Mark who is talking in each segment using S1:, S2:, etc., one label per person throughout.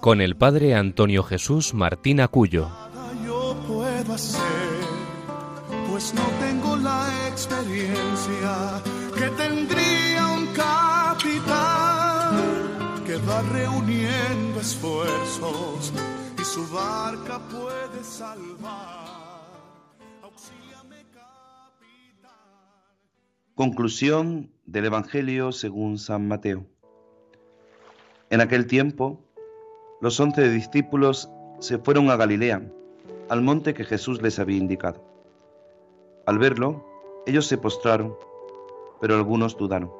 S1: con el padre Antonio Jesús Martín Acuyo.
S2: Yo puedo hacer, pues no tengo la experiencia que tendría un capitán que va reuniendo esfuerzos y su barca puede salvar. Auxíliame, capitán.
S3: Conclusión del Evangelio según San Mateo. En aquel tiempo, los once discípulos se fueron a Galilea, al monte que Jesús les había indicado. Al verlo, ellos se postraron, pero algunos dudaron.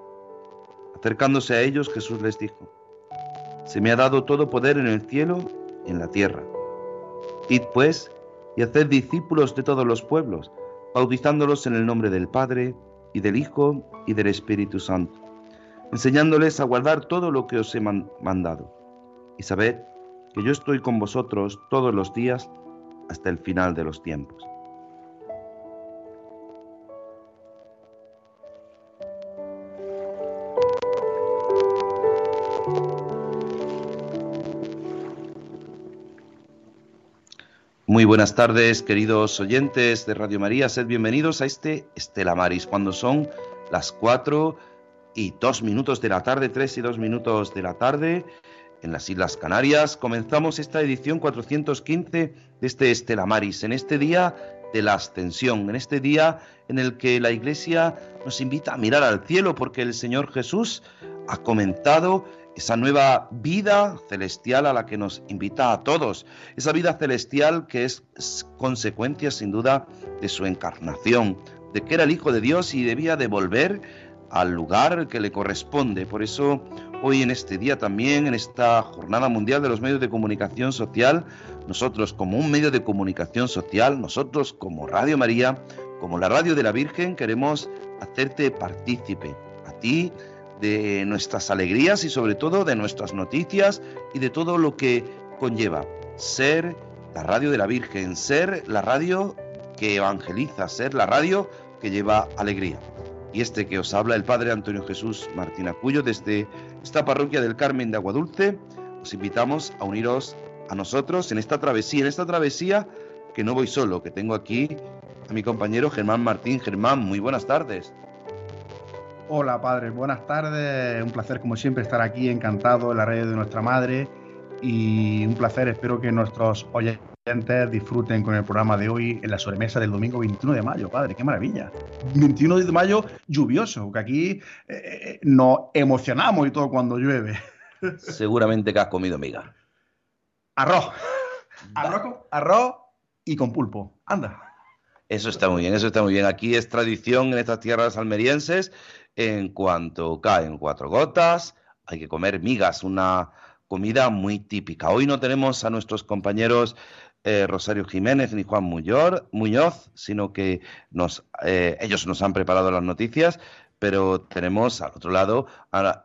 S3: Acercándose a ellos, Jesús les dijo, Se me ha dado todo poder en el cielo y en la tierra. Id pues y haced discípulos de todos los pueblos, bautizándolos en el nombre del Padre, y del Hijo, y del Espíritu Santo enseñándoles a guardar todo lo que os he mandado. Y sabed que yo estoy con vosotros todos los días hasta el final de los tiempos. Muy buenas tardes, queridos oyentes de Radio María. Sed bienvenidos a este Estela Maris, cuando son las cuatro y dos minutos de la tarde, tres y dos minutos de la tarde, en las Islas Canarias. Comenzamos esta edición 415 de este Estela Maris, en este día de la ascensión, en este día en el que la Iglesia nos invita a mirar al cielo porque el Señor Jesús ha comentado esa nueva vida celestial a la que nos invita a todos, esa vida celestial que es consecuencia sin duda de su encarnación, de que era el Hijo de Dios y debía devolver al lugar que le corresponde. Por eso hoy en este día también, en esta Jornada Mundial de los Medios de Comunicación Social, nosotros como un medio de comunicación social, nosotros como Radio María, como la Radio de la Virgen, queremos hacerte partícipe a ti de nuestras alegrías y sobre todo de nuestras noticias y de todo lo que conlleva ser la radio de la Virgen, ser la radio que evangeliza, ser la radio que lleva alegría. Y este que os habla el Padre Antonio Jesús Martín Acuyo desde esta parroquia del Carmen de Aguadulce. Os invitamos a uniros a nosotros en esta travesía, en esta travesía que no voy solo, que tengo aquí a mi compañero Germán Martín. Germán, muy buenas tardes.
S4: Hola Padre, buenas tardes. Un placer como siempre estar aquí, encantado en la radio de nuestra madre y un placer, espero que nuestros oyentes disfruten con el programa de hoy en la sobremesa del domingo 21 de mayo, padre, qué maravilla. 21 de mayo lluvioso, que aquí eh, eh, nos emocionamos y todo cuando llueve.
S3: Seguramente que has comido miga.
S4: Arroz. Arroz, arroz y con pulpo. Anda.
S3: Eso está muy bien, eso está muy bien. Aquí es tradición en estas tierras almerienses. En cuanto caen cuatro gotas, hay que comer migas, una comida muy típica. Hoy no tenemos a nuestros compañeros eh, Rosario Jiménez ni Juan Muñoz, sino que nos, eh, ellos nos han preparado las noticias, pero tenemos al otro lado,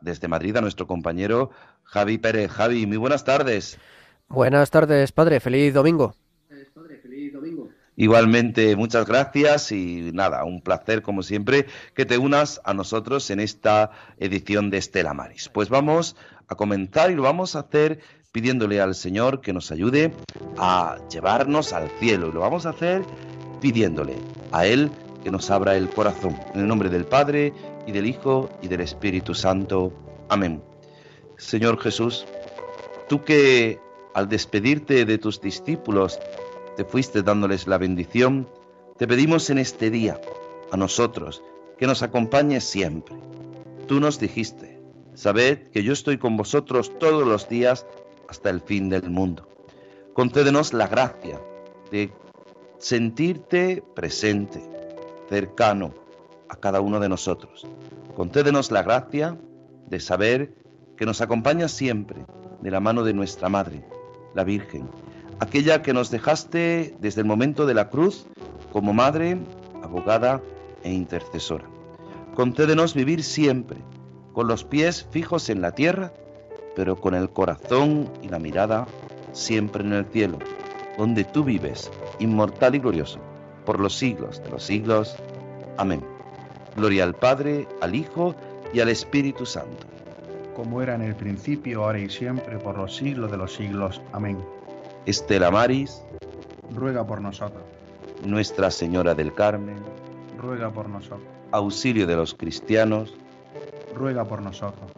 S3: desde Madrid, a nuestro compañero Javi Pérez. Javi, muy buenas tardes.
S5: Buenas tardes, padre. Feliz domingo.
S3: Igualmente, muchas gracias y nada, un placer como siempre que te unas a nosotros en esta edición de Estela Maris. Pues vamos a comentar y lo vamos a hacer pidiéndole al Señor que nos ayude a llevarnos al cielo. Y lo vamos a hacer pidiéndole a Él que nos abra el corazón. En el nombre del Padre y del Hijo y del Espíritu Santo. Amén. Señor Jesús, tú que al despedirte de tus discípulos te fuiste dándoles la bendición, te pedimos en este día a nosotros que nos acompañes siempre. Tú nos dijiste, sabed que yo estoy con vosotros todos los días hasta el fin del mundo. Concédenos la gracia de sentirte presente, cercano a cada uno de nosotros. Concédenos la gracia de saber que nos acompañas siempre de la mano de nuestra Madre, la Virgen, aquella que nos dejaste desde el momento de la cruz como Madre, abogada e intercesora. Concédenos vivir siempre, con los pies fijos en la tierra, pero con el corazón y la mirada siempre en el cielo, donde tú vives, inmortal y glorioso, por los siglos de los siglos. Amén. Gloria al Padre, al Hijo y al Espíritu Santo.
S4: Como era en el principio, ahora y siempre, por los siglos de los siglos. Amén.
S3: Estela Maris,
S4: ruega por nosotros.
S3: Nuestra Señora del Carmen,
S4: ruega por nosotros.
S3: Auxilio de los cristianos,
S4: ruega por nosotros.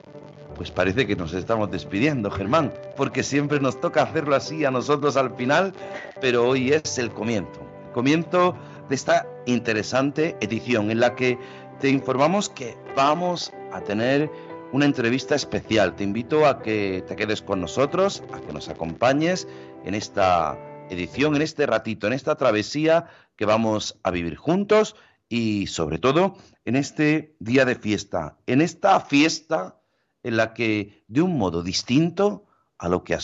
S3: Pues parece que nos estamos despidiendo, Germán, porque siempre nos toca hacerlo así a nosotros al final, pero hoy es el comienzo. comienzo de esta interesante edición en la que te informamos que vamos a tener una entrevista especial. Te invito a que te quedes con nosotros, a que nos acompañes en esta edición, en este ratito, en esta travesía que vamos a vivir juntos y sobre todo en este día de fiesta, en esta fiesta en la que de un modo distinto a lo que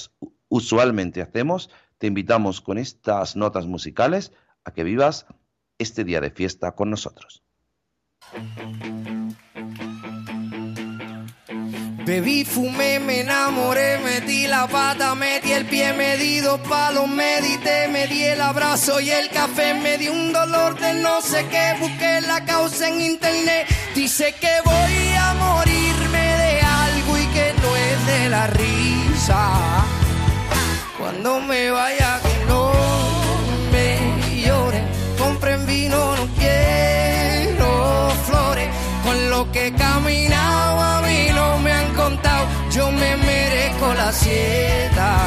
S3: usualmente hacemos, te invitamos con estas notas musicales a que vivas este día de fiesta con nosotros.
S6: Bebí, fumé, me enamoré, metí la pata, metí el pie, me di dos palos, medité, me di el abrazo y el café, me di un dolor de no sé qué, busqué la causa en internet, dice que voy risa. Cuando me vaya que no me lloren, compren vino, no quiero flores, con lo que caminaba yo me merezco la sieta.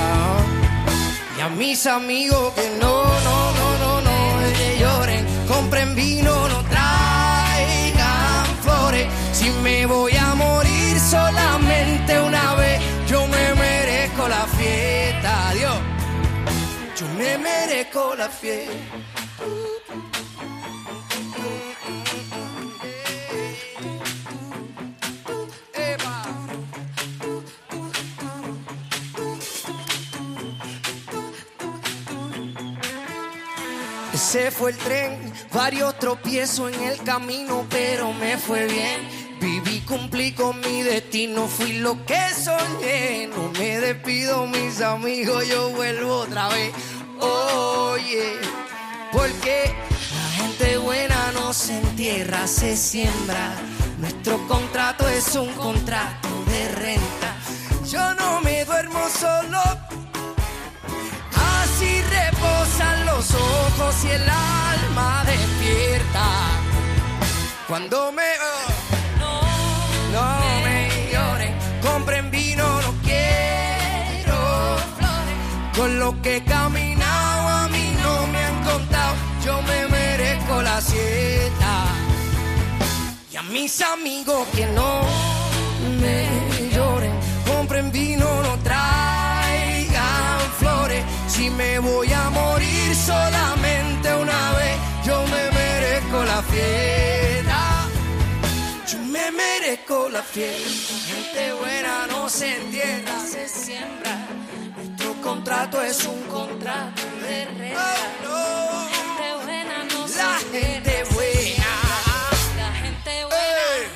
S6: Y a mis amigos que no, no, no, no, no, que lloren, compren vino, no traigan flores. Si me voy a morir solamente una vez, me merezco la fiesta, Dios. Yo me merezco la fiesta. Se fue el tren, varios tropiezos en el camino, pero me fue bien. Viví, cumplí con mi destino, fui lo que soñé. No me despido, mis amigos, yo vuelvo otra vez. Oye, porque la gente buena no se entierra, se siembra. Nuestro contrato es un contrato de renta. Yo no me duermo solo Así reposan los ojos y el alma despierta. Cuando me... no, no me lloren, compren vino, no quiero flores. Con lo que he caminado a mí no me han contado, yo me merezco la siesta. Y a mis amigos que no me lloren, compren vino, no traigan flores si me voy a morir solamente una vez, yo me merezco la fiesta. La. Gente buena no se entierra, se siembra. Nuestro contrato es un contrato de renta. Oh, gente buena no se La gente buena. La gente buena.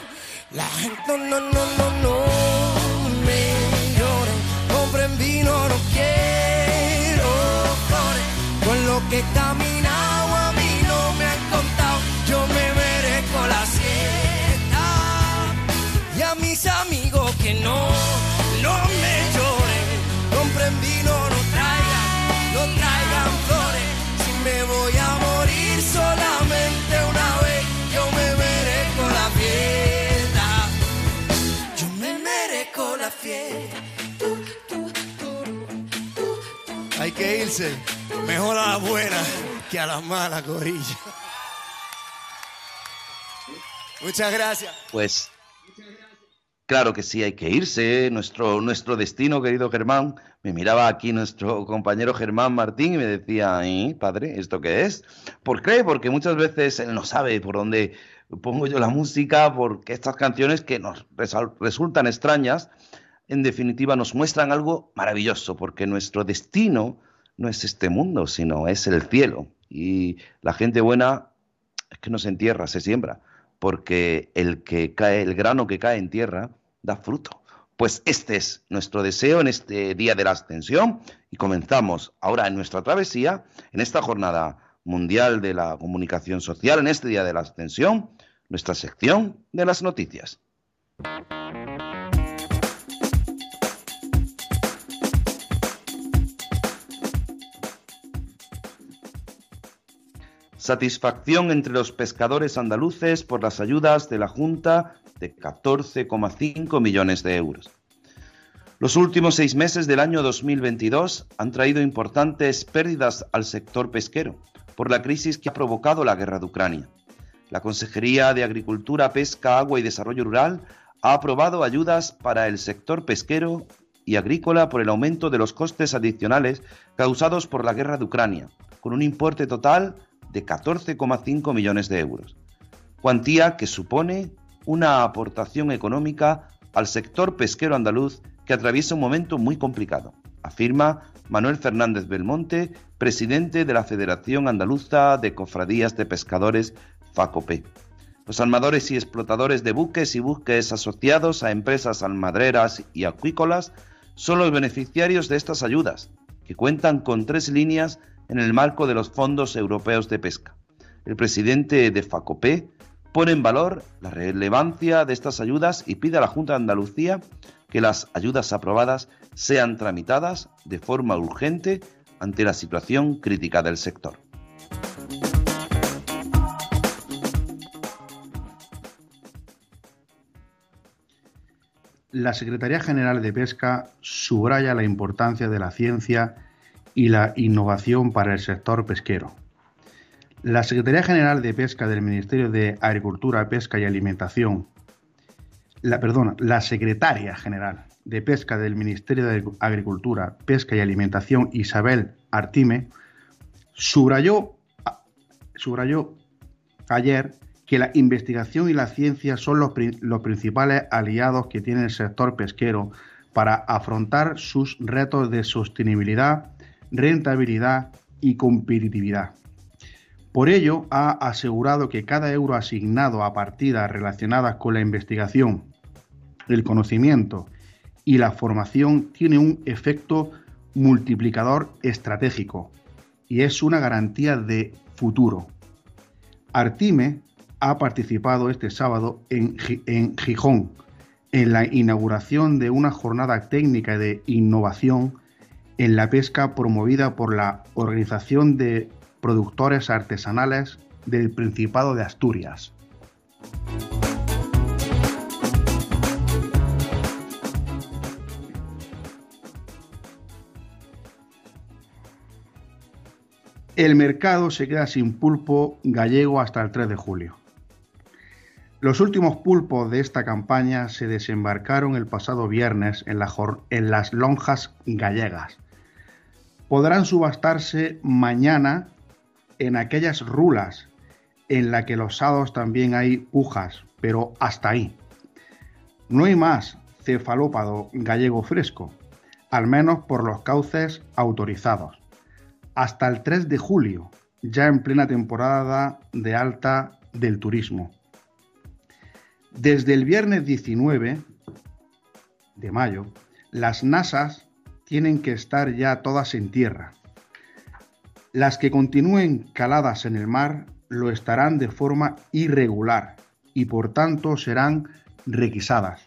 S6: La gente no, no, no, no, no. Me lloren, compren vino, no quieren que he que no, no me lloren, compren vino, no traigan, no traigan flores. Si me voy a morir solamente una vez, yo me merezco la fiesta. Yo me merezco la fiesta.
S7: Hay que irse. Mejor a la buena que a la mala, corilla. Muchas gracias.
S3: Pues claro que sí, hay que irse. Nuestro, nuestro destino, querido Germán. Me miraba aquí nuestro compañero Germán Martín y me decía, ¿y padre, esto qué es? ¿Por qué? Porque muchas veces él no sabe por dónde pongo yo la música, porque estas canciones que nos resultan extrañas, en definitiva, nos muestran algo maravilloso, porque nuestro destino no es este mundo, sino es el cielo. Y la gente buena es que no se entierra, se siembra, porque el que cae, el grano que cae en tierra da fruto. Pues este es nuestro deseo en este día de la ascensión y comenzamos ahora en nuestra travesía, en esta jornada mundial de la comunicación social, en este día de la ascensión, nuestra sección de las noticias. Satisfacción entre los pescadores andaluces por las ayudas de la Junta de 14,5 millones de euros. Los últimos seis meses del año 2022 han traído importantes pérdidas al sector pesquero por la crisis que ha provocado la guerra de Ucrania. La Consejería de Agricultura, Pesca, Agua y Desarrollo Rural ha aprobado ayudas para el sector pesquero y agrícola por el aumento de los costes adicionales causados por la guerra de Ucrania, con un importe total de 14,5 millones de euros, cuantía que supone una aportación económica al sector pesquero andaluz que atraviesa un momento muy complicado, afirma Manuel Fernández Belmonte, presidente de la Federación Andaluza de Cofradías de Pescadores, FACOPE. Los armadores y explotadores de buques y buques asociados a empresas almadreras y acuícolas son los beneficiarios de estas ayudas, que cuentan con tres líneas en el marco de los fondos europeos de pesca. El presidente de FACOPE pone en valor la relevancia de estas ayudas y pide a la Junta de Andalucía que las ayudas aprobadas sean tramitadas de forma urgente ante la situación crítica del sector.
S4: La Secretaría General de Pesca subraya la importancia de la ciencia y la innovación para el sector pesquero. La Secretaría General de Pesca del Ministerio de Agricultura, Pesca y Alimentación, la, perdona, la Secretaria General de Pesca del Ministerio de Agricultura, Pesca y Alimentación, Isabel Artime, subrayó, subrayó ayer que la investigación y la ciencia son los, los principales aliados que tiene el sector pesquero para afrontar sus retos de sostenibilidad rentabilidad y competitividad. Por ello, ha asegurado que cada euro asignado a partidas relacionadas con la investigación, el conocimiento y la formación tiene un efecto multiplicador estratégico y es una garantía de futuro. Artime ha participado este sábado en, en Gijón en la inauguración de una jornada técnica de innovación en la pesca promovida por la Organización de Productores Artesanales del Principado de Asturias. El mercado se queda sin pulpo gallego hasta el 3 de julio. Los últimos pulpos de esta campaña se desembarcaron el pasado viernes en, en las lonjas gallegas, podrán subastarse mañana en aquellas rulas en la que los sábados también hay pujas, pero hasta ahí. No hay más cefalópado gallego fresco, al menos por los cauces autorizados. Hasta el 3 de julio, ya en plena temporada de alta del turismo. Desde el viernes 19 de mayo, las NASAs tienen que estar ya todas en tierra. Las que continúen caladas en el mar lo estarán de forma irregular y por tanto serán requisadas.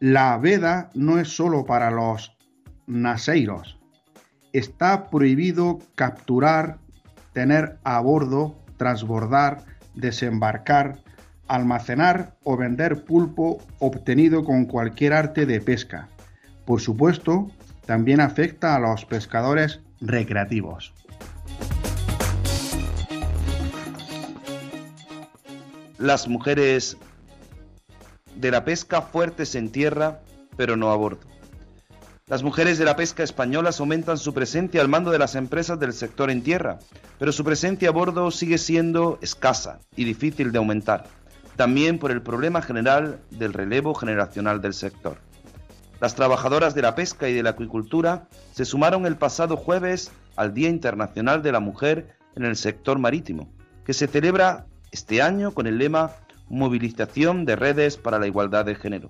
S4: La veda no es solo para los naseiros. Está prohibido capturar, tener a bordo, transbordar, desembarcar, almacenar o vender pulpo obtenido con cualquier arte de pesca por supuesto, también afecta a los pescadores recreativos.
S3: Las mujeres de la pesca fuertes en tierra, pero no a bordo. Las mujeres de la pesca españolas aumentan su presencia al mando de las empresas del sector en tierra, pero su presencia a bordo sigue siendo escasa y difícil de aumentar. también por el problema general del relevo generacional del sector. Las trabajadoras de la pesca y de la acuicultura se sumaron el pasado jueves al Día Internacional de la Mujer en el sector marítimo, que se celebra este año con el lema Movilización de redes para la igualdad de género.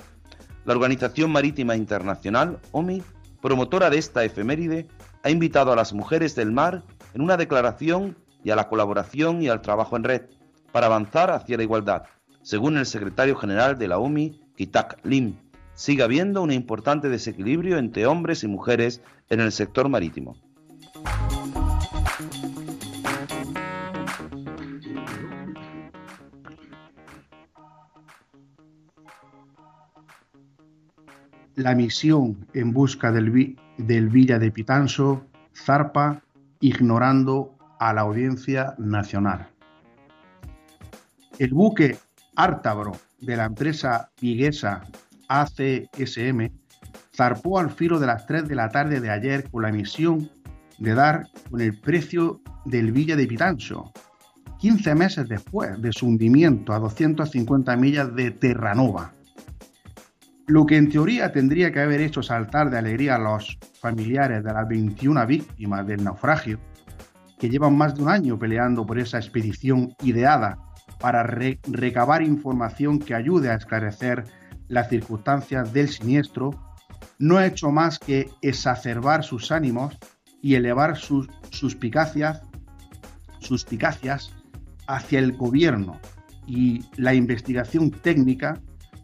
S3: La Organización Marítima Internacional, OMI, promotora de esta efeméride, ha invitado a las mujeres del mar en una declaración y a la colaboración y al trabajo en red para avanzar hacia la igualdad, según el secretario general de la OMI, Kitak Lim. Sigue habiendo un importante desequilibrio entre hombres y mujeres en el sector marítimo.
S4: la misión en busca del Villa de Pitanso zarpa ignorando a la audiencia nacional. El buque Ártabro de la empresa viguesa ACSM zarpó al filo de las 3 de la tarde de ayer con la misión de dar con el precio del Villa de Pitanso, 15 meses después de su hundimiento a 250 millas de Terranova. Lo que en teoría tendría que haber hecho saltar de alegría a los familiares de las 21 víctimas del naufragio, que llevan más de un año peleando por esa expedición ideada para recabar información que ayude a esclarecer las circunstancias del siniestro, no ha hecho más que exacerbar sus ánimos y elevar sus suspicacias, suspicacias hacia el gobierno y la investigación técnica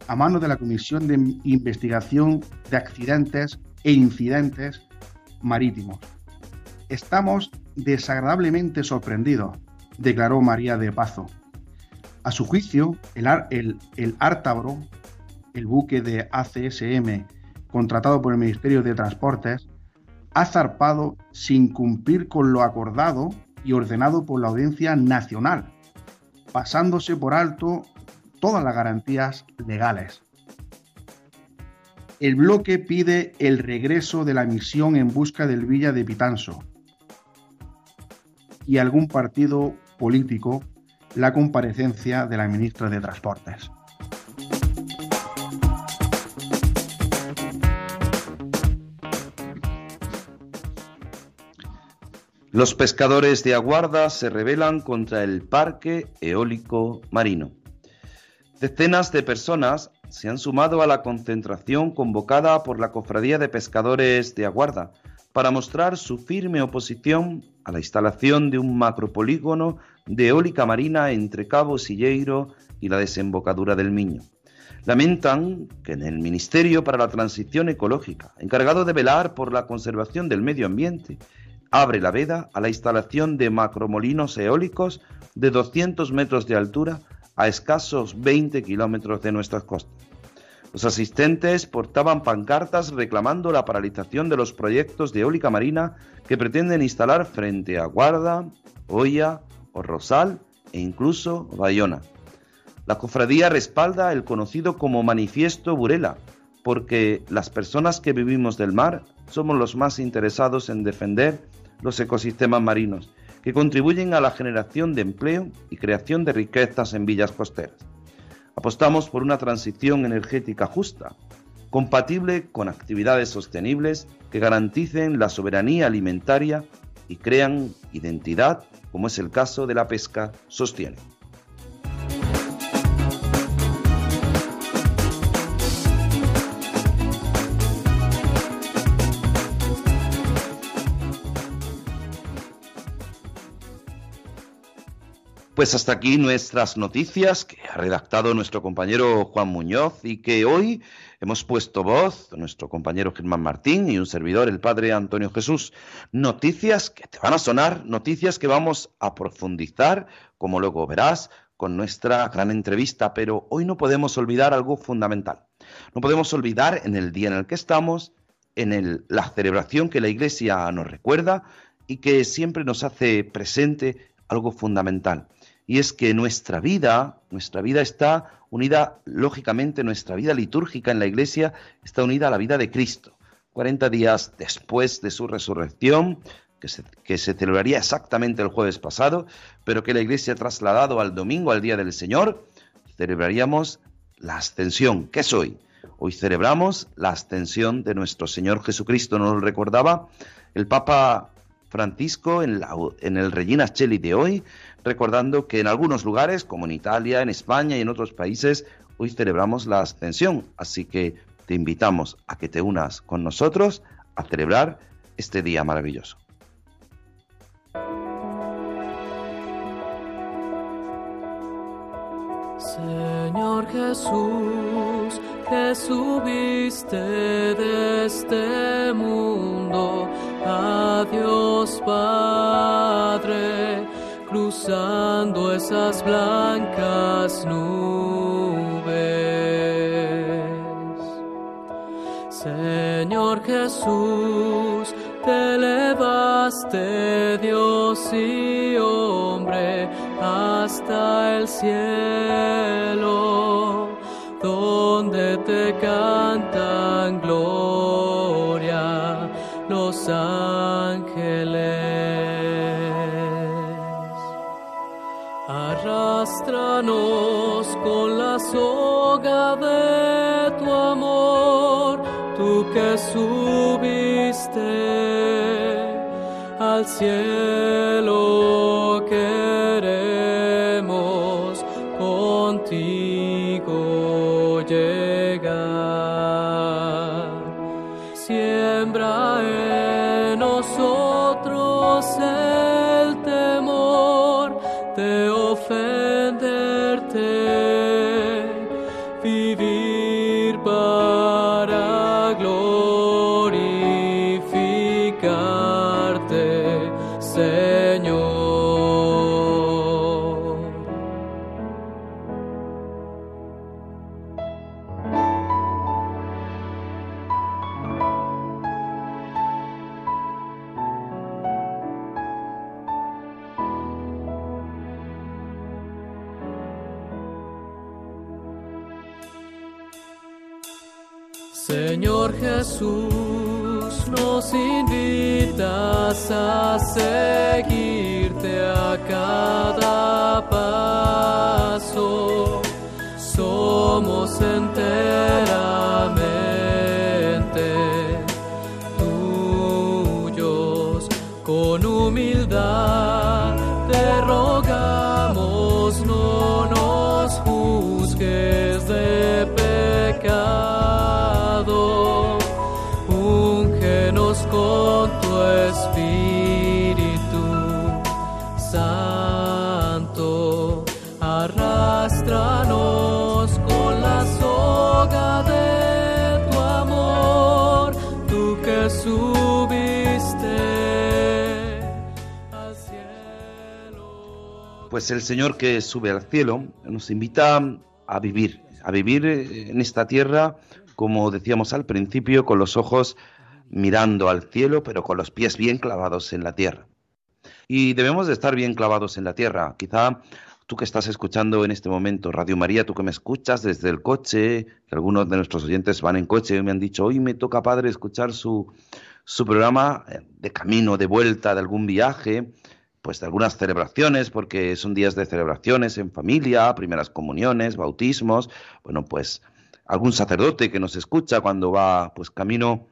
S4: a mano de la Comisión de Investigación de Accidentes e Incidentes Marítimos. Estamos desagradablemente sorprendidos, declaró María de Pazo. A su juicio, el, el, el Ártabro, el buque de ACSM contratado por el Ministerio de Transportes, ha zarpado sin cumplir con lo acordado y ordenado por la Audiencia Nacional, pasándose por alto todas las garantías legales. El bloque pide el regreso de la misión en busca del Villa de Pitanso y algún partido político la comparecencia de la ministra de Transportes.
S3: Los pescadores de Aguarda se rebelan contra el parque eólico marino. Decenas de personas se han sumado a la concentración convocada por la Cofradía de Pescadores de Aguarda para mostrar su firme oposición a la instalación de un macropolígono de eólica marina entre Cabo Silleiro y la desembocadura del Miño. Lamentan que en el Ministerio para la Transición Ecológica, encargado de velar por la conservación del medio ambiente, abre la veda a la instalación de macromolinos eólicos de 200 metros de altura a escasos 20 kilómetros de nuestras costas. Los asistentes portaban pancartas reclamando la paralización de los proyectos de eólica marina que pretenden instalar frente a Guarda, Oya o Rosal e incluso Bayona. La cofradía respalda el conocido como Manifiesto Burela, porque las personas que vivimos del mar somos los más interesados en defender los ecosistemas marinos que contribuyen a la generación de empleo y creación de riquezas en villas costeras. Apostamos por una transición energética justa, compatible con actividades sostenibles que garanticen la soberanía alimentaria y crean identidad, como es el caso de la pesca, sostiene. Pues hasta aquí nuestras noticias que ha redactado nuestro compañero Juan Muñoz y que hoy hemos puesto voz, nuestro compañero Germán Martín y un servidor, el padre Antonio Jesús. Noticias que te van a sonar, noticias que vamos a profundizar, como luego verás, con nuestra gran entrevista, pero hoy no podemos olvidar algo fundamental. No podemos olvidar en el día en el que estamos, en la celebración que la Iglesia nos recuerda y que siempre nos hace presente algo fundamental y es que nuestra vida, nuestra vida está unida, lógicamente, nuestra vida litúrgica en la Iglesia está unida a la vida de Cristo. 40 días después de su resurrección, que se, celebraría exactamente el jueves pasado, pero que la Iglesia ha trasladado al domingo, al Día del Señor, celebraríamos la ascensión. ¿Qué es hoy? Hoy celebramos la ascensión de nuestro Señor Jesucristo. Nos lo recordaba el Papa Francisco en, en el Regina Cheli de hoy, recordando que en algunos lugares, como en Italia, en España y en otros países, hoy celebramos la ascensión. Así que te invitamos a que te unas con nosotros a celebrar este día maravilloso.
S8: Señor Jesús, que subiste de este mundo a Dios Padre, cruzando esas blancas nubes. Señor Jesús, te elevaste Dios y hombre hasta el cielo, subiste al cielo
S3: Pues el Señor que sube al cielo nos invita a vivir, a vivir eh, en esta tierra, como decíamos al principio, con los ojos mirando al cielo, pero con los pies bien clavados en la tierra. Y debemos de estar bien clavados en la tierra. Quizá tú que estás escuchando en este momento Radio María, tú que me escuchas desde el coche, que algunos de nuestros oyentes van en coche y me han dicho, hoy me toca, padre, escuchar su, su programa eh, de camino, de vuelta, de algún viaje, pues de algunas celebraciones, porque son días de celebraciones en familia, primeras comuniones, bautismos, bueno, pues algún sacerdote que nos escucha cuando va pues camino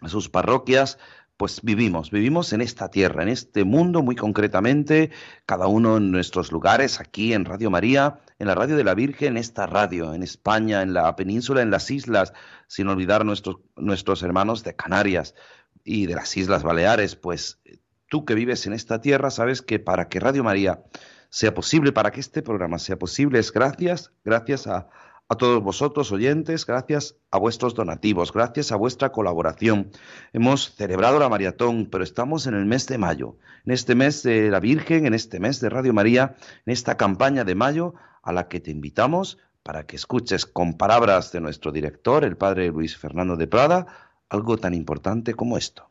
S3: a sus parroquias, pues vivimos, vivimos en esta tierra, en este mundo muy concretamente, cada uno en nuestros lugares, aquí en Radio María, en la Radio de la Virgen, en esta radio, en España, en la península, en las islas, sin olvidar nuestros, nuestros hermanos de Canarias y de las Islas Baleares, pues tú que vives en esta tierra sabes que para que Radio María sea posible, para que este programa sea posible, es gracias, gracias a, a todos vosotros oyentes, gracias a vuestros donativos, gracias a vuestra colaboración. Hemos celebrado la maratón, pero estamos en el mes de mayo, en este mes de la Virgen, en este mes de Radio María, en esta campaña de mayo a la que te invitamos para que escuches con palabras de nuestro director, el padre Luis Fernando de Prada, algo tan importante como esto.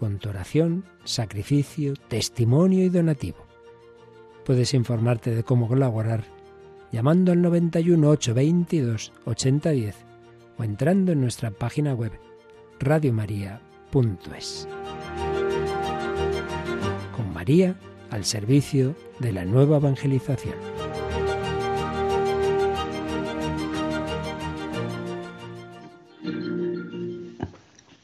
S9: con tu oración, sacrificio, testimonio y donativo. Puedes informarte de cómo colaborar llamando al 91 822 8010 o entrando en nuestra página web radiomaria.es. Con María al servicio de la nueva evangelización.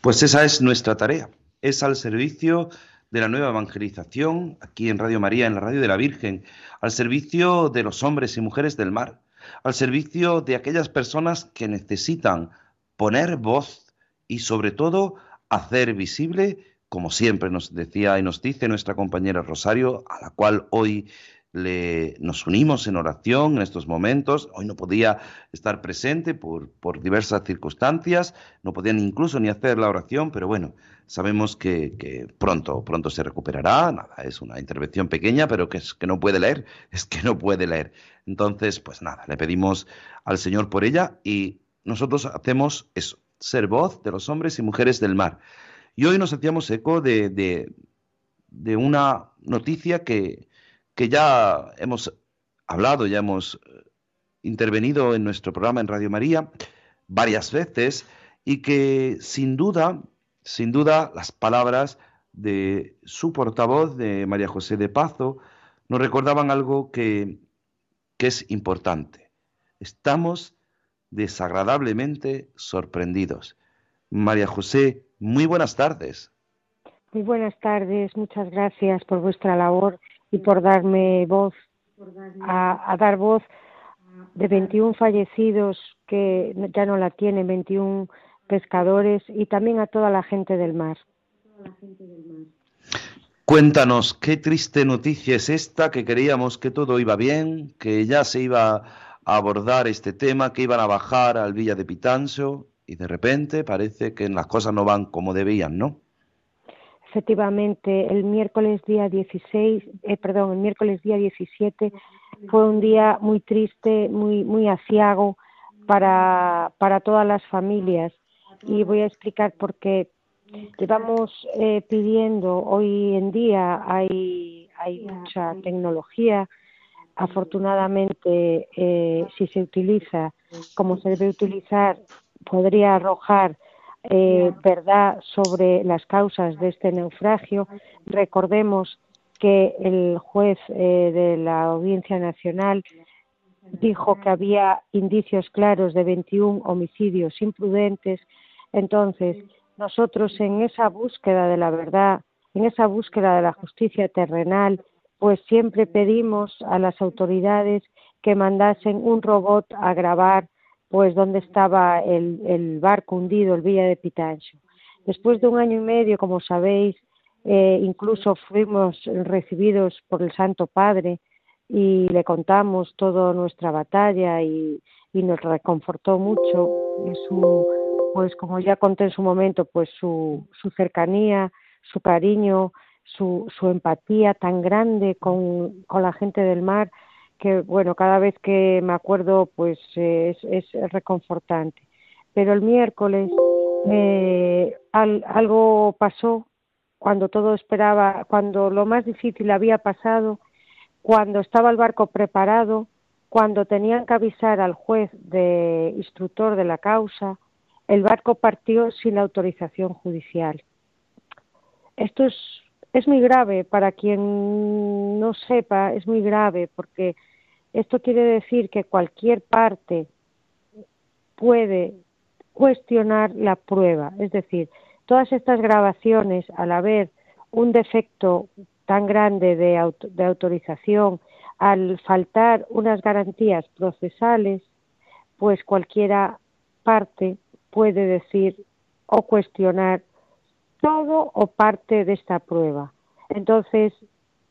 S3: Pues esa es nuestra tarea, es al servicio de la nueva evangelización aquí en Radio María, en la Radio de la Virgen, al servicio de los hombres y mujeres del mar, al servicio de aquellas personas que necesitan poner voz y sobre todo hacer visible, como siempre nos decía y nos dice nuestra compañera Rosario, a la cual hoy le, nos unimos en oración en estos momentos. Hoy no podía estar presente por, por diversas circunstancias, no podían incluso ni hacer la oración, pero bueno, sabemos que, que, pronto, pronto se recuperará. Nada, es una intervención pequeña, pero que es que no puede leer, es que no puede leer. Entonces, pues nada, le pedimos al Señor por ella y nosotros hacemos eso, ser voz de los hombres y mujeres del mar. Y hoy nos hacíamos eco de, de, de una noticia que, que ya hemos hablado, ya hemos eh, intervenido en nuestro programa en Radio María varias veces y que sin duda, sin duda, las palabras de su portavoz, de María José de Pazo, nos recordaban algo que, que es importante. Estamos desagradablemente sorprendidos. María José, muy buenas tardes.
S10: Muy buenas tardes, muchas gracias por vuestra labor y por darme voz, a, dar voz de 21 fallecidos que ya no la tienen, 21 pescadores y también a toda la gente del mar.
S3: Cuéntanos, qué triste noticia es esta, que creíamos que todo iba bien, que ya se iba a abordar este tema, que iban a bajar al Villa de Pitancho y de repente parece que las cosas no van como debían, ¿no?
S10: Efectivamente el miércoles día 16, eh, perdón, el miércoles día 17 fue un día muy triste, muy muy aciago para para todas las familias. Y voy a explicar por qué. Llevamos eh, pidiendo hoy en día hay hay mucha tecnología. Afortunadamente eh, si se utiliza como se debe utilizar podría arrojar eh, verdad sobre las causas de este naufragio. Recordemos que el juez eh, de la Audiencia Nacional dijo que había indicios claros de 21 homicidios imprudentes. Entonces, nosotros en esa búsqueda de la verdad, en esa búsqueda de la justicia terrenal, pues siempre pedimos a las autoridades que mandasen un robot a grabar pues donde estaba el, barco hundido, el Villa de Pitancho. Después de un año y medio, como sabéis, eh, incluso fuimos recibidos por el Santo Padre y le contamos toda nuestra batalla y, nos reconfortó mucho su, pues como ya conté en su momento, pues su, su cercanía, su cariño, su, su empatía tan grande con la gente del mar que bueno, cada vez que me acuerdo pues es, es reconfortante. Pero el miércoles eh, al, algo pasó cuando todo esperaba, cuando lo más difícil había pasado, cuando estaba el barco preparado, cuando tenían que avisar al juez de instructor de la causa, el barco partió sin la autorización judicial. Esto es es muy grave para quien no sepa, es muy grave porque esto quiere decir que cualquier parte puede cuestionar la prueba, es decir, todas estas grabaciones al haber un defecto tan grande de, autorización, al faltar unas garantías procesales, pues cualquiera parte puede decir o cuestionar todo o parte de esta prueba. Entonces,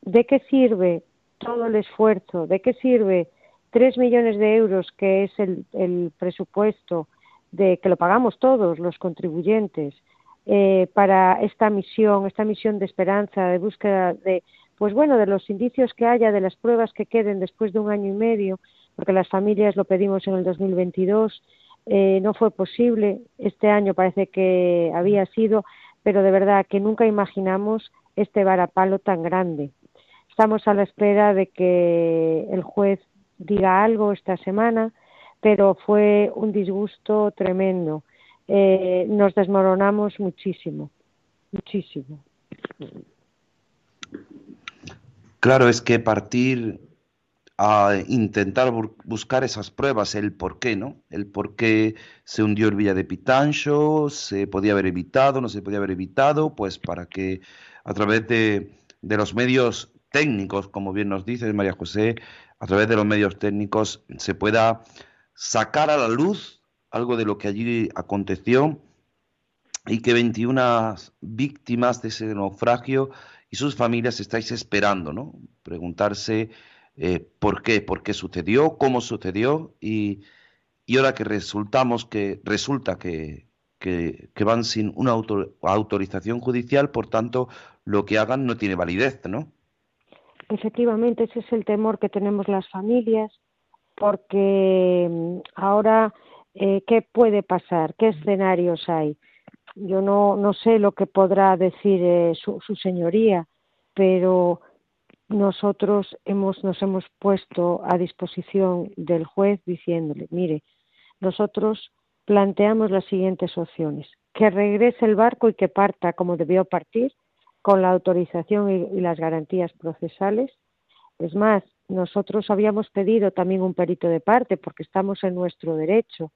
S10: ¿de qué sirve todo el esfuerzo? ¿De qué sirve tres millones de euros, que es el, el presupuesto de que lo pagamos todos los contribuyentes eh, para esta misión, esta misión de esperanza, de búsqueda de, pues bueno, de los indicios que haya, de las pruebas que queden después de un año y medio, porque las familias lo pedimos en el 2022, eh, no fue posible, este año parece que había sido, pero de verdad que nunca imaginamos este varapalo tan grande. Estamos a la espera de que el juez diga algo esta semana, pero fue un disgusto tremendo. Eh, nos desmoronamos muchísimo, muchísimo.
S3: Claro, es que partir a intentar buscar esas pruebas, el por qué, ¿no? El por qué se hundió el Villa de Pitancho, se podía haber evitado, no se podía haber evitado, pues para que a través de, de los medios técnicos, como bien nos dice María José, a través de los medios técnicos se pueda sacar a la luz algo de lo que allí aconteció y que 21 víctimas de ese naufragio y sus familias estáis esperando, ¿no? Preguntarse eh, por qué, por qué sucedió, cómo sucedió y, y ahora que resultamos que resulta que, que, van sin una autorización judicial, por tanto, lo que hagan no tiene validez, ¿no?
S10: Efectivamente, ese es el temor que tenemos las familias, porque mm, ahora, eh, ¿qué puede pasar? ¿Qué escenarios hay? Yo no, no sé lo que podrá decir eh, su, señoría, pero nosotros hemos, nos hemos puesto a disposición del juez diciéndole, mire, nosotros planteamos las siguientes opciones, que regrese el barco y que parta como debió partir, con la autorización y, las garantías procesales. Es más, nosotros habíamos pedido también un perito de parte porque estamos en nuestro derecho.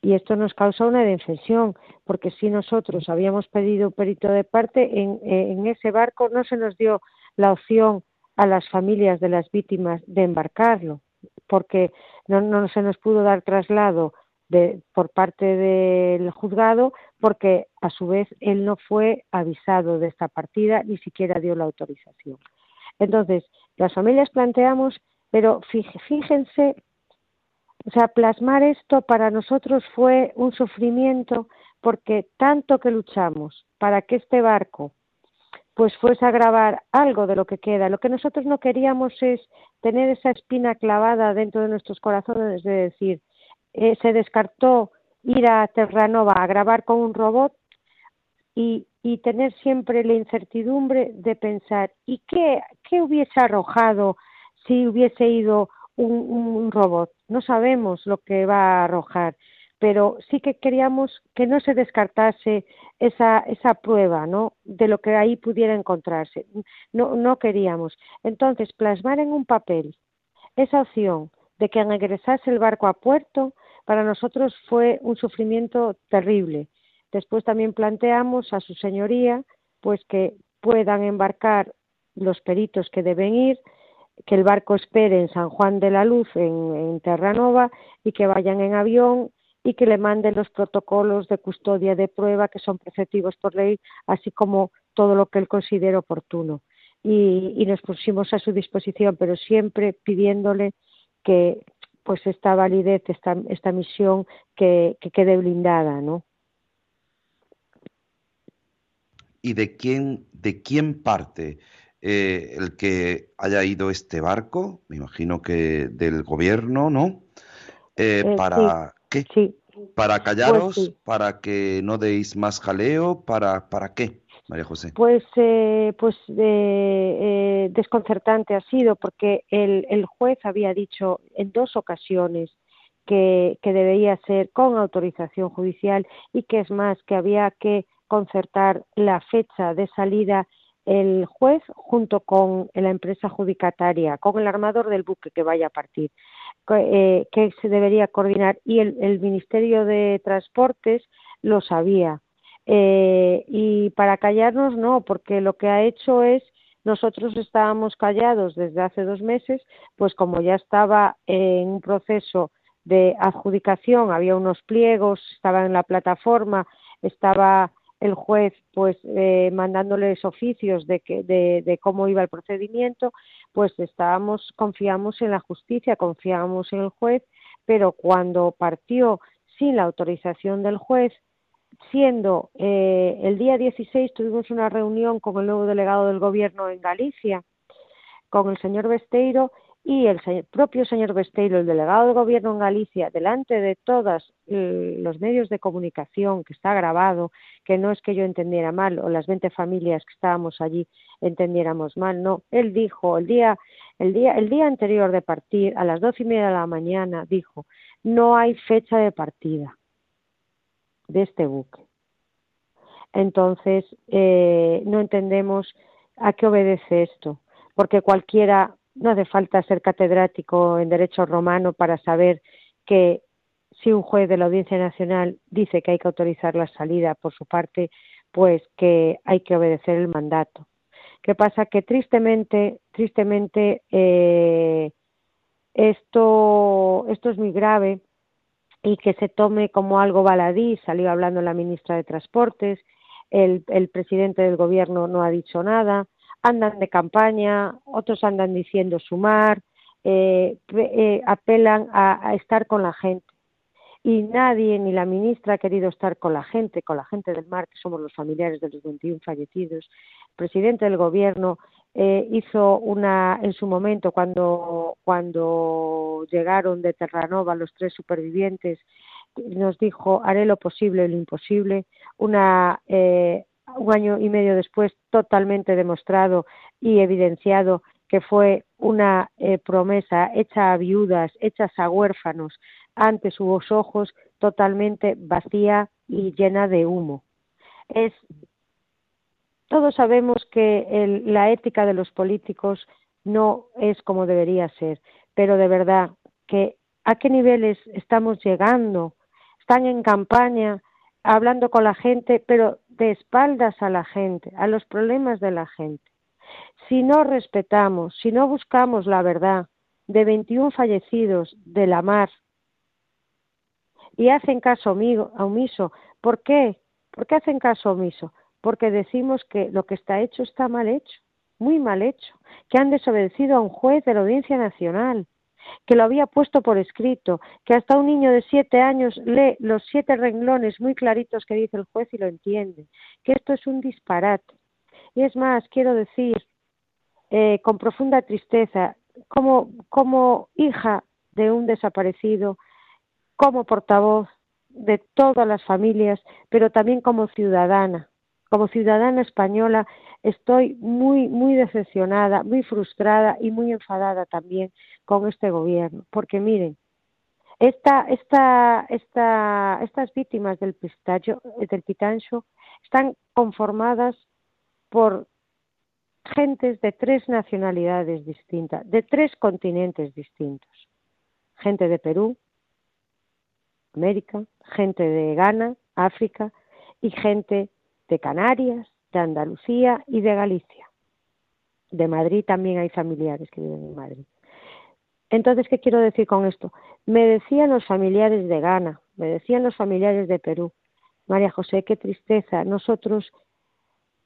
S10: Y esto nos causa una defensión, porque si nosotros habíamos pedido un perito de parte, en, en ese barco no se nos dio la opción a las familias de las víctimas de embarcarlo, porque no, no se nos pudo dar traslado por parte del juzgado porque a su vez él no fue avisado de esta partida ni siquiera dio la autorización. Entonces, las familias planteamos, pero fíjense, o sea, plasmar esto para nosotros fue un sufrimiento porque tanto que luchamos para que este barco pues fuese a grabar algo de lo que queda. Lo que nosotros no queríamos es tener esa espina clavada dentro de nuestros corazones de decir, eh, se descartó ir a Terranova a grabar con un robot y, y tener siempre la incertidumbre de pensar, ¿y qué, qué hubiese arrojado si hubiese ido un, un robot? No sabemos lo que va a arrojar, pero sí que queríamos que no se descartase esa, esa prueba ¿no? de lo que ahí pudiera encontrarse. No, no queríamos. Entonces, plasmar en un papel esa opción de que ingresase el barco a puerto para nosotros fue un sufrimiento terrible. Después también planteamos a su señoría pues que puedan embarcar los peritos que deben ir, que el barco espere en San Juan de la Luz, en, Terranova, y que vayan en avión y que le manden los protocolos de custodia de prueba que son preceptivos por ley, así como todo lo que él considere oportuno. Y, y nos pusimos a su disposición, pero siempre pidiéndole que pues esta validez, esta, esta misión que, quede blindada, ¿no?
S3: ¿Y de quién, de quién parte eh, el que haya ido este barco? Me imagino que del gobierno, ¿no? Eh, eh, ¿Para qué?
S10: Sí.
S3: ¿Para pues callaros? ¿Para que no deis más jaleo? ¿Para, para qué? María José?
S10: Pues, eh, pues eh, desconcertante ha sido porque el, el, juez había dicho en dos ocasiones que, que debía ser con autorización judicial y que es más, que había que concertar la fecha de salida el juez junto con la empresa adjudicataria, con el armador del buque que vaya a partir, eh, que se debería coordinar y el, el Ministerio de Transportes lo sabía. Eh, y para callarnos no, porque lo que ha hecho es Nosotros estábamos callados desde hace dos meses, pues como ya estaba en un proceso de adjudicación, había unos pliegos, estaba en la plataforma, estaba el juez pues eh, mandándoles oficios de, que, de, cómo iba el procedimiento, pues estábamos, confiamos en la justicia, confiamos en el juez, pero cuando partió sin la autorización del juez, siendo eh, el día 16 tuvimos una reunión con el nuevo delegado del gobierno en Galicia, con el señor Besteiro y el propio señor Besteiro, el delegado del gobierno en Galicia, delante de todos los medios de comunicación, que está grabado, que no es que yo entendiera mal o las 20 familias que estábamos allí entendiéramos mal, no, él dijo el día, el día, el día anterior de partir, a las doce y media de la mañana, dijo, no hay fecha de partida de este buque. Entonces, eh, no entendemos a qué obedece esto, porque cualquiera, no hace falta ser catedrático en Derecho Romano para saber que si un juez de la Audiencia Nacional dice que hay que autorizar la salida por su parte, pues que hay que obedecer el mandato. ¿Qué pasa? Que tristemente, tristemente, eh, esto, esto es muy grave y que se tome como algo baladí, salió hablando la ministra de Transportes, el, el presidente del gobierno no ha dicho nada, andan de campaña, otros andan diciendo sumar, eh, eh, apelan a, estar con la gente. Y nadie, ni la ministra, ha querido estar con la gente, con la gente del mar, que somos los familiares de los 21 fallecidos. El presidente del gobierno eh, hizo una, en su momento, cuando, cuando llegaron de Terranova los tres supervivientes, nos dijo, haré lo posible y lo imposible. Una, eh, un año y medio después, totalmente demostrado y evidenciado que fue una eh, promesa hecha a viudas, hecha a huérfanos, ante sus ojos totalmente vacía y llena de humo. Es, todos sabemos que el, la ética de los políticos no es como debería ser, pero de verdad que a qué niveles estamos llegando. Están en campaña hablando con la gente, pero de espaldas a la gente, a los problemas de la gente. Si no respetamos, si no buscamos la verdad de 21 fallecidos de la mar, y hacen caso omiso. ¿Por qué? ¿Por qué hacen caso omiso? Porque decimos que lo que está hecho está mal hecho, muy mal hecho, que han desobedecido a un juez de la Audiencia Nacional, que lo había puesto por escrito, que hasta un niño de siete años lee los siete renglones muy claritos que dice el juez y lo entiende, que esto es un disparate. Y es más, quiero decir, eh, con profunda tristeza, como, como hija de un desaparecido, como portavoz de todas las familias, pero también como ciudadana. Como ciudadana española estoy muy, muy decepcionada, muy frustrada y muy enfadada también con este gobierno, porque miren, esta, esta, esta, estas víctimas del, pistacho, del pitancho están conformadas por gentes de tres nacionalidades distintas, de tres continentes distintos. Gente de Perú, América, gente de Ghana, África y gente de Canarias, de Andalucía y de Galicia. De Madrid también hay familiares que viven en Madrid. Entonces, ¿qué quiero decir con esto? Me decían los familiares de Ghana, me decían los familiares de Perú, María José, qué tristeza. Nosotros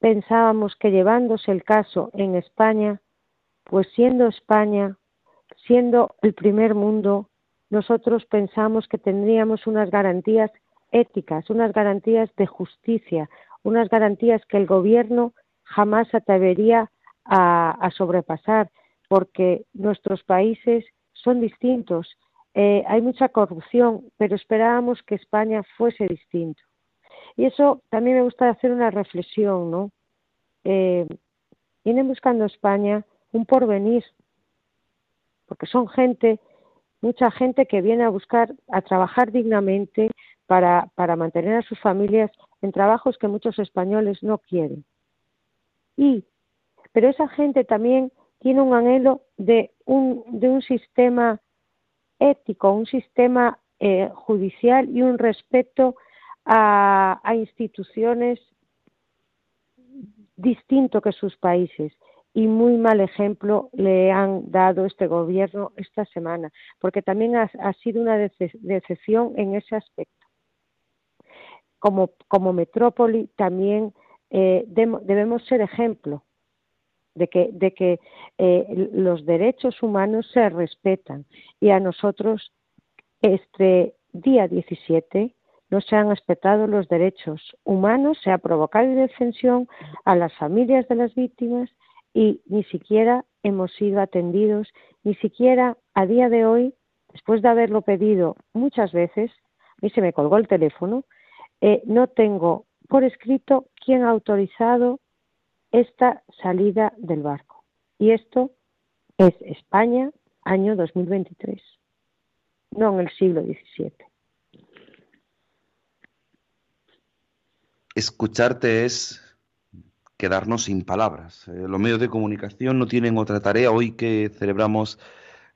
S10: pensábamos que llevándose el caso en España, pues siendo España, siendo el primer mundo, nosotros pensamos que tendríamos unas garantías éticas, unas garantías de justicia, unas garantías que el gobierno jamás atrevería a, a sobrepasar, porque nuestros países son distintos. Eh, hay mucha corrupción, pero esperábamos que España fuese distinto. Y eso también me gusta hacer una reflexión, ¿no? Eh, vienen buscando España un porvenir, porque son gente mucha gente que viene a buscar, a trabajar dignamente para, para mantener a sus familias en trabajos que muchos españoles no quieren. Y, pero esa gente también tiene un anhelo de un, de un sistema ético, un sistema eh, judicial y un respeto a, instituciones distinto que sus países. y muy mal ejemplo le han dado este gobierno esta semana, porque también ha, sido una decepción en ese aspecto. Como, como metrópoli también eh, debemos ser ejemplo de que, de que eh, los derechos humanos se respetan. Y a nosotros este día 17 no se han respetado los derechos humanos, se ha provocado indefensión a las familias de las víctimas y ni siquiera hemos sido atendidos, ni siquiera a día de hoy, después de haberlo pedido muchas veces, a mí se me colgó el teléfono, eh, no tengo por escrito quién ha autorizado esta salida del barco. Y esto es España, año 2023, no en el siglo XVII.
S3: Escucharte es quedarnos sin palabras. Eh, los medios de comunicación no tienen otra tarea hoy que celebramos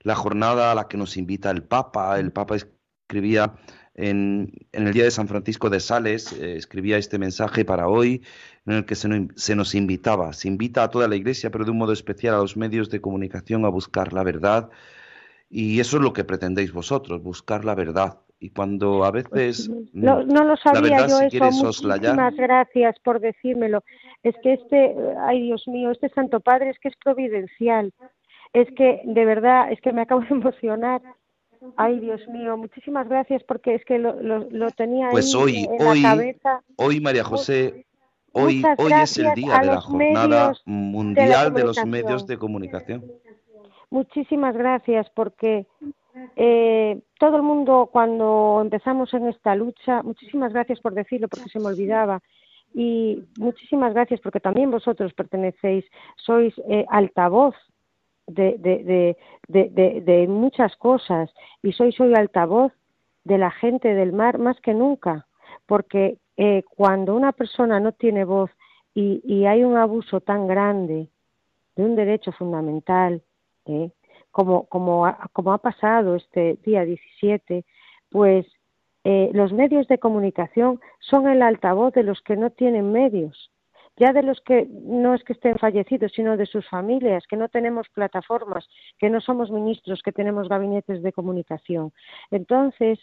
S3: la jornada a la que nos invita el Papa. El Papa escribía en, el día de San Francisco de Sales, eh, escribía este mensaje para hoy en el que se nos invitaba, se invita a toda la Iglesia, pero de un modo especial a los medios de comunicación a buscar la verdad. Y eso es lo que pretendéis vosotros, buscar la verdad, y cuando a veces
S10: no, lo sabía yo eso. muchísimas gracias por decírmelo. Es que este ay Dios mío este Santo Padre es que es providencial. Es que de verdad es que me acabo de emocionar ay Dios mío muchísimas gracias porque es que lo, lo, tenía
S3: pues hoy hoy hoy María José hoy hoy es el día de la jornada mundial de los medios de comunicación.
S10: Muchísimas gracias porque eh, todo el mundo cuando empezamos en esta lucha, muchísimas gracias por decirlo porque se me olvidaba. Y muchísimas gracias porque también vosotros pertenecéis, sois eh, altavoz de, de, de, de, muchas cosas. Y sois hoy altavoz de la gente del mar más que nunca, porque eh, cuando una persona no tiene voz y, y, hay un abuso tan grande de un derecho fundamental, ¿eh? como, como, ha, como ha pasado este día 17, pues eh, los medios de comunicación son el altavoz de los que no tienen medios, ya de los que no es que estén fallecidos, sino de sus familias, que no tenemos plataformas, que no somos ministros, que tenemos gabinetes de comunicación. Entonces,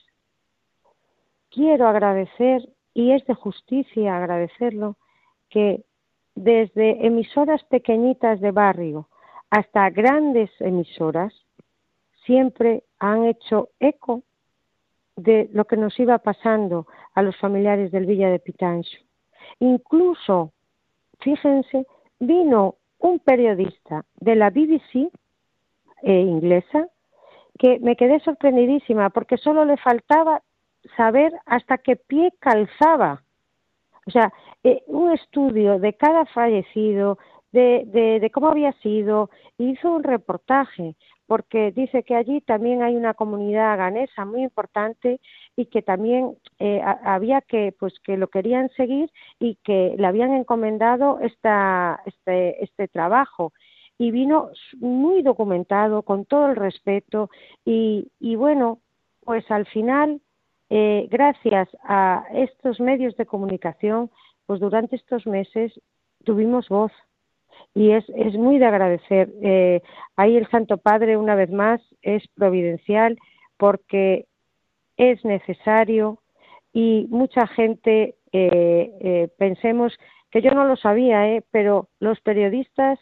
S10: quiero agradecer, y es de justicia agradecerlo, que desde emisoras pequeñitas de barrio, hasta grandes emisoras siempre han hecho eco de lo que nos iba pasando a los familiares del Villa de Pitancho. Incluso, fíjense, vino un periodista de la BBC eh, inglesa que me quedé sorprendidísima porque solo le faltaba saber hasta qué pie calzaba. O sea, eh, un estudio de cada fallecido, de, de, cómo había sido, hizo un reportaje, porque dice que allí también hay una comunidad ganesa muy importante y que también eh, había que, pues que lo querían seguir y que le habían encomendado esta, este, este trabajo. Y vino muy documentado con todo el respeto y, y bueno pues al final eh, gracias a estos medios de comunicación pues durante estos meses tuvimos voz y es, es muy de agradecer. Eh, ahí el Santo Padre, una vez más, es providencial porque es necesario y mucha gente, eh, eh, pensemos que yo no lo sabía, eh, pero los periodistas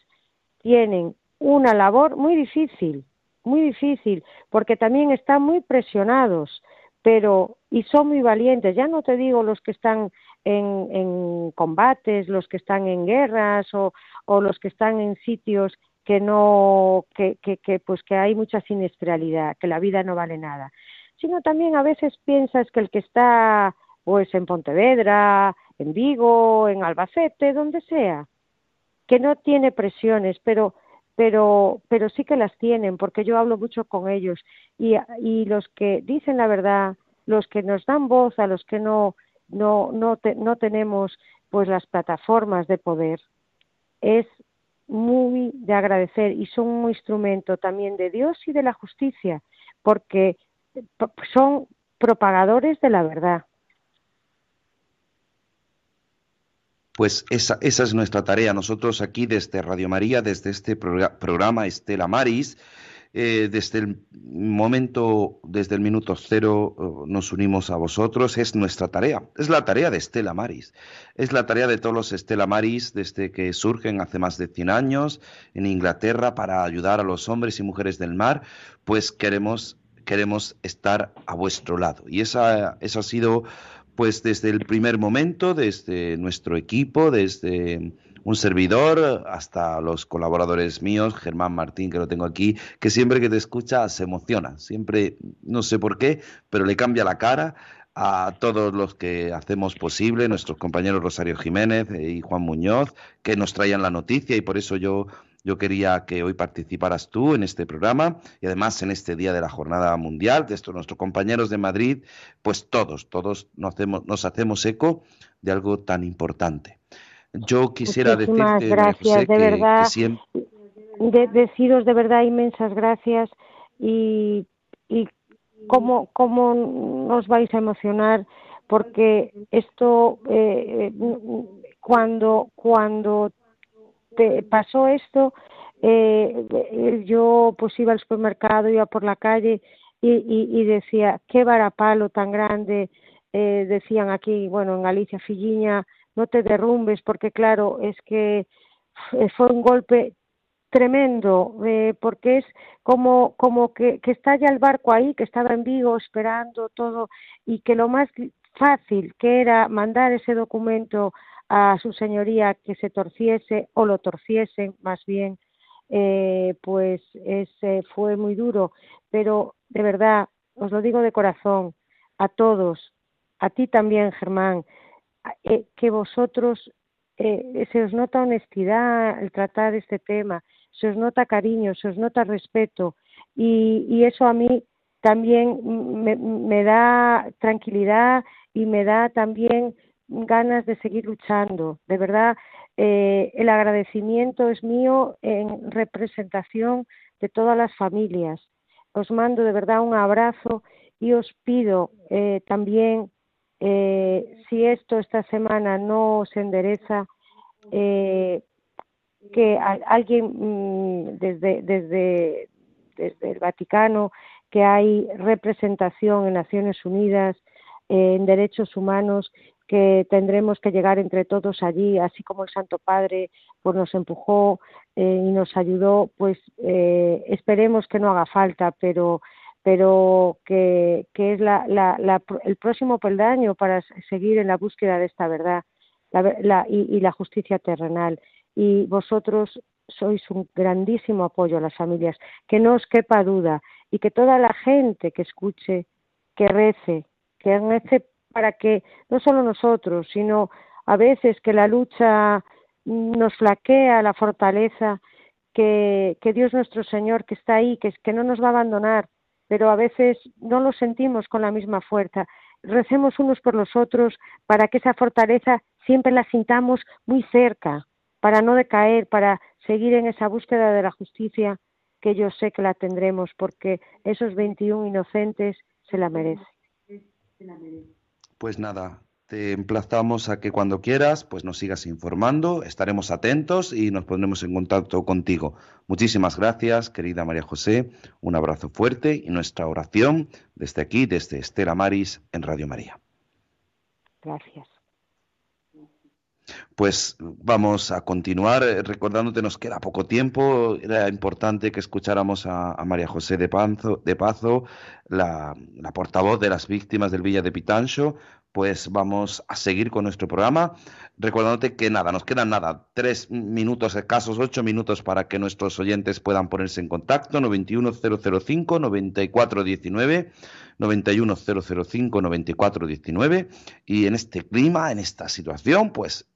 S10: tienen una labor muy difícil, muy difícil, porque también están muy presionados, pero y son muy valientes. Ya no te digo los que están en, combates, los que están en guerras o, los que están en sitios que no, que, que, pues que hay mucha siniestralidad, que la vida no vale nada, sino también a veces piensas que el que está pues en Pontevedra, en Vigo, en Albacete, donde sea, que no tiene presiones, pero pero pero sí que las tienen porque yo hablo mucho con ellos. Y, y los que dicen la verdad, los que nos dan voz a los que no no, no, no tenemos pues las plataformas de poder, es muy de agradecer y son un instrumento también de Dios y de la justicia, porque son propagadores de la verdad.
S3: Pues esa, esa es nuestra tarea. Nosotros aquí desde Radio María, desde este programa Estela Maris, eh, desde el momento, desde el minuto cero, eh, nos unimos a vosotros. Es nuestra tarea. Es la tarea de Estela Maris. Es la tarea de todos los Estela Maris desde que surgen hace más de 100 años en Inglaterra para ayudar a los hombres y mujeres del mar. Pues queremos, queremos estar a vuestro lado. Y esa, esa ha sido pues desde el primer momento, desde nuestro equipo, desde un servidor hasta los colaboradores míos, Germán Martín, que lo tengo aquí, que siempre que te escucha se emociona, siempre, no sé por qué, pero le cambia la cara a todos los que hacemos posible, nuestros compañeros Rosario Jiménez y Juan Muñoz, que nos traían la noticia y por eso yo yo quería que hoy participaras tú en este programa y además en este día de la Jornada Mundial, de estos nuestros compañeros de Madrid, pues todos, todos nos hacemos, nos hacemos eco de algo tan importante. Yo quisiera decirte,
S10: gracias, de verdad, deciros de verdad inmensas gracias y, y cómo, cómo nos vais a emocionar porque esto eh, cuando cuando pasó esto, eh, yo pues iba al supermercado, iba por la calle y, y, decía, qué varapalo tan grande, eh, decían aquí, bueno, en Galicia, Filliña, no te derrumbes, porque claro, es que fue un golpe tremendo, eh, porque es como, como que, que está ya el barco ahí, que estaba en Vigo esperando todo, y que lo más fácil que era mandar ese documento a su señoría que se torciese o lo torciesen más bien, eh, pues ese fue muy duro. Pero de verdad, os lo digo de corazón, a todos, a ti también, Germán, eh, que vosotros eh, se os nota honestidad al tratar este tema, se os nota cariño, se os nota respeto y, y eso a mí también me, me, da tranquilidad y me da también ganas de seguir luchando. De verdad, eh, el agradecimiento es mío en representación de todas las familias. Os mando de verdad un abrazo y os pido eh, también, eh, si esto esta semana no se endereza, que alguien mm, desde, desde, desde el Vaticano, que hay representación en Naciones Unidas, en derechos humanos, que tendremos que llegar entre todos allí, así como el Santo Padre pues nos empujó eh, y nos ayudó, pues eh, esperemos que no haga falta, pero pero que, que es la, la, el próximo peldaño para seguir en la búsqueda de esta verdad la, y, y la justicia terrenal. Y vosotros sois un grandísimo apoyo a las familias, que no os quepa duda y que toda la gente que escuche, que rece, que rece para que no solo nosotros, sino a veces que la lucha nos flaquea la fortaleza, que, que Dios nuestro Señor que está ahí, que, que no nos va a abandonar, pero a veces no lo sentimos con la misma fuerza. Recemos unos por los otros para que esa fortaleza siempre la sintamos muy cerca, para no decaer, para seguir en esa búsqueda de la justicia que yo sé que la tendremos, porque esos 21 inocentes se la merecen.
S3: Pues nada, te emplazamos a que cuando quieras, pues nos sigas informando, estaremos atentos y nos pondremos en contacto contigo. Muchísimas gracias, querida María José, un abrazo fuerte y nuestra oración desde aquí, desde Estela Maris en Radio María.
S10: Gracias.
S3: Pues vamos a continuar eh, recordándote, nos queda poco tiempo, era importante que escucháramos a, María José de, de Pazo, la, portavoz de las víctimas del Villa de Pitancho, pues vamos a seguir con nuestro programa, recordándote que nada, nos quedan nada, tres minutos escasos, ocho minutos para que nuestros oyentes puedan ponerse en contacto, 91005 9419 91005 9419 y en este clima, en esta situación, pues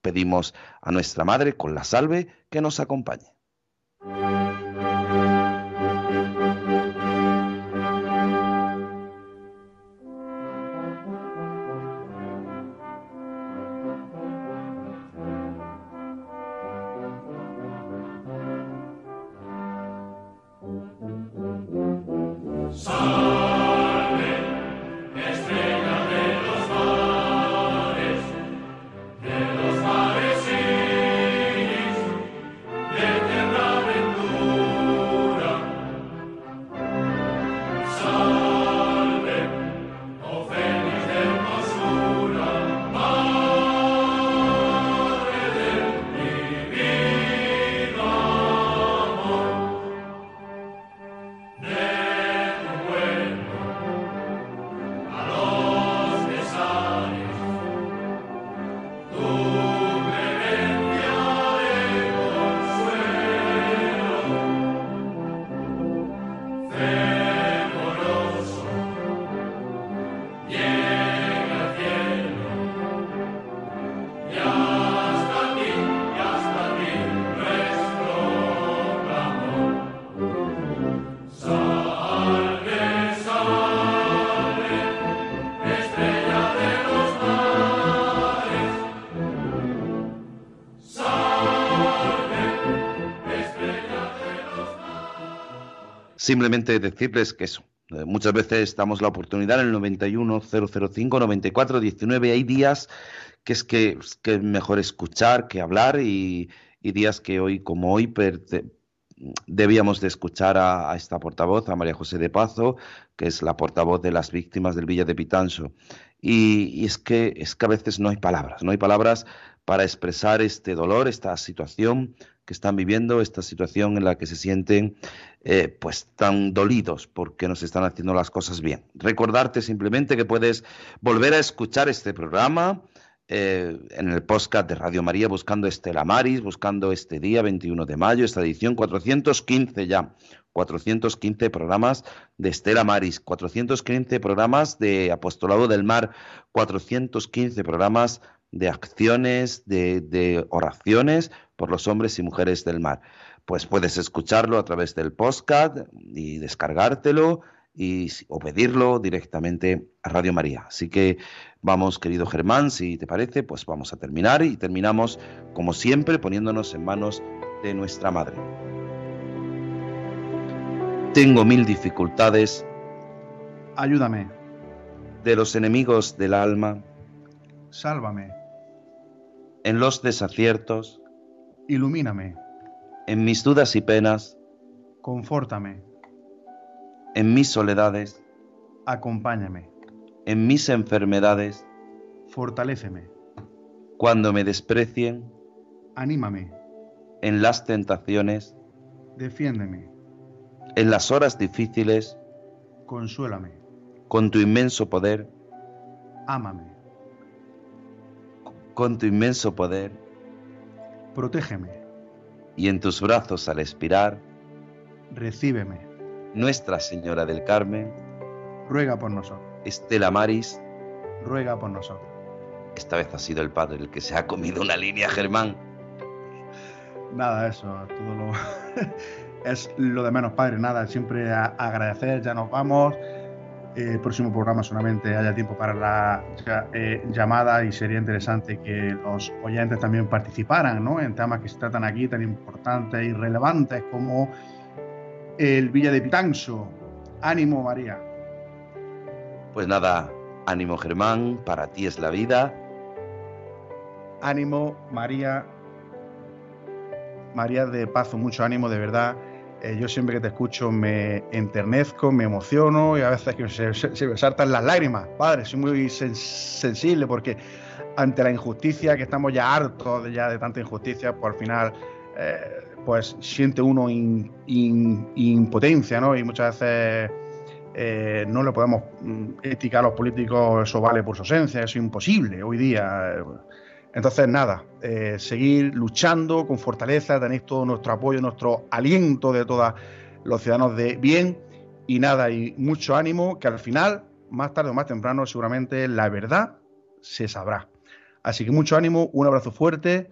S3: pedimos a nuestra Madre con la salve que nos acompañe. Simplemente decirles que eso, eh, muchas veces damos la oportunidad en el 91005 9419 hay días que es que, es mejor escuchar que hablar y, días que hoy, como hoy, debíamos de escuchar a, esta portavoz, a María José de Pazo, que es la portavoz de las víctimas del Villa de Pitancho. Y, es, que, es que a veces no hay palabras, no hay palabras para expresar este dolor, esta situación que están viviendo, esta situación en la que se sienten eh, pues tan dolidos porque nos están haciendo las cosas bien. Recordarte simplemente que puedes volver a escuchar este programa eh, en el podcast de Radio María buscando Estela Maris, buscando este día 21 de mayo, esta edición 415 ya, 415 programas de Estela Maris, 415 programas de Apostolado del Mar, 415 programas de acciones, de, de oraciones por los hombres y mujeres del mar. Pues puedes escucharlo a través del podcast y descargártelo y, o pedirlo directamente a Radio María. Así que vamos, querido Germán, si te parece, pues vamos a terminar y terminamos, como siempre, poniéndonos en manos de nuestra Madre. Tengo mil dificultades.
S4: Ayúdame.
S3: De los enemigos del alma.
S4: Sálvame.
S3: En los desaciertos.
S4: Ilumíname.
S3: En mis dudas y penas.
S4: Confórtame
S3: en mis soledades,
S4: acompáñame.
S3: En mis enfermedades,
S4: fortaléceme.
S3: Cuando me desprecien,
S4: anímame.
S3: En las tentaciones,
S4: defiéndeme.
S3: En las horas difíciles,
S4: consuélame.
S3: Con tu inmenso poder,
S4: ámame.
S3: Con tu inmenso poder,
S4: protégeme.
S3: Y en tus brazos al expirar,
S4: recíbeme
S3: nuestra Señora del Carmen,
S4: ruega por nosotros.
S3: Estela Maris,
S4: ruega por nosotros.
S3: Esta vez ha sido el Padre el que se ha comido una línea, Germán.
S4: Nada, eso, todo lo... es lo de menos, Padre, nada, siempre agradecer, ya nos vamos. El próximo programa solamente haya tiempo para la eh, llamada y sería interesante que los oyentes también participaran ¿no? en temas que se tratan aquí tan importantes y relevantes como el Villa de Pitanso. Ánimo, María.
S3: Pues nada, ánimo, Germán, para ti es la vida.
S4: Ánimo, María. María de Pazo, mucho ánimo, de verdad. Eh, yo siempre que te escucho me enternezco, me emociono y a veces que se, me saltan las lágrimas. Padre, soy muy sensible porque ante la injusticia, que estamos ya hartos de, ya de tanta injusticia, pues al final eh, pues siente uno impotencia, ¿no? Y muchas veces eh, no le podemos mm, eticar a los políticos, eso vale por su ausencia, eso es imposible hoy día. Entonces, nada, eh, seguir luchando con fortaleza, tenéis todo nuestro apoyo, nuestro aliento de todos los ciudadanos de bien y nada, y mucho ánimo, que al final, más tarde o más temprano, seguramente la verdad se sabrá. Así que mucho ánimo, un abrazo fuerte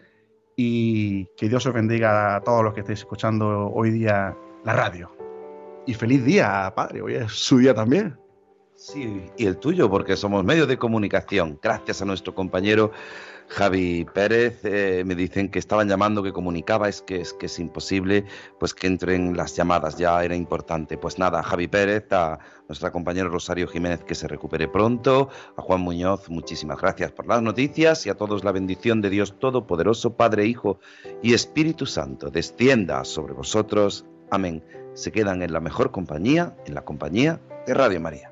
S4: y que Dios os bendiga a todos los que estéis escuchando hoy día la radio. Y feliz día, Padre, hoy es su día también.
S3: Sí, y el tuyo, porque somos medios de comunicación. Gracias a nuestro compañero Javi Pérez, eh, me dicen que estaban llamando, que comunicaba, es que, es que es imposible, pues que entren las llamadas, ya era importante. Pues nada, Javi Pérez, a nuestra compañera Rosario Jiménez, que se recupere pronto, a Juan Muñoz, muchísimas gracias por las noticias y a todos la bendición de Dios Todopoderoso, Padre, Hijo y Espíritu Santo, descienda sobre vosotros. Amén. Se quedan en la mejor compañía, en la compañía de Radio María.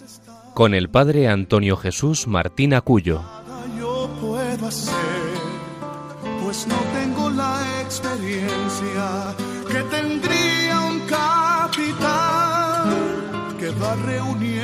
S1: con el padre Antonio Jesús Martín Acuyo.
S2: Yo puedo hacer, pues no tengo la experiencia que tendría un capitán que va reuniendo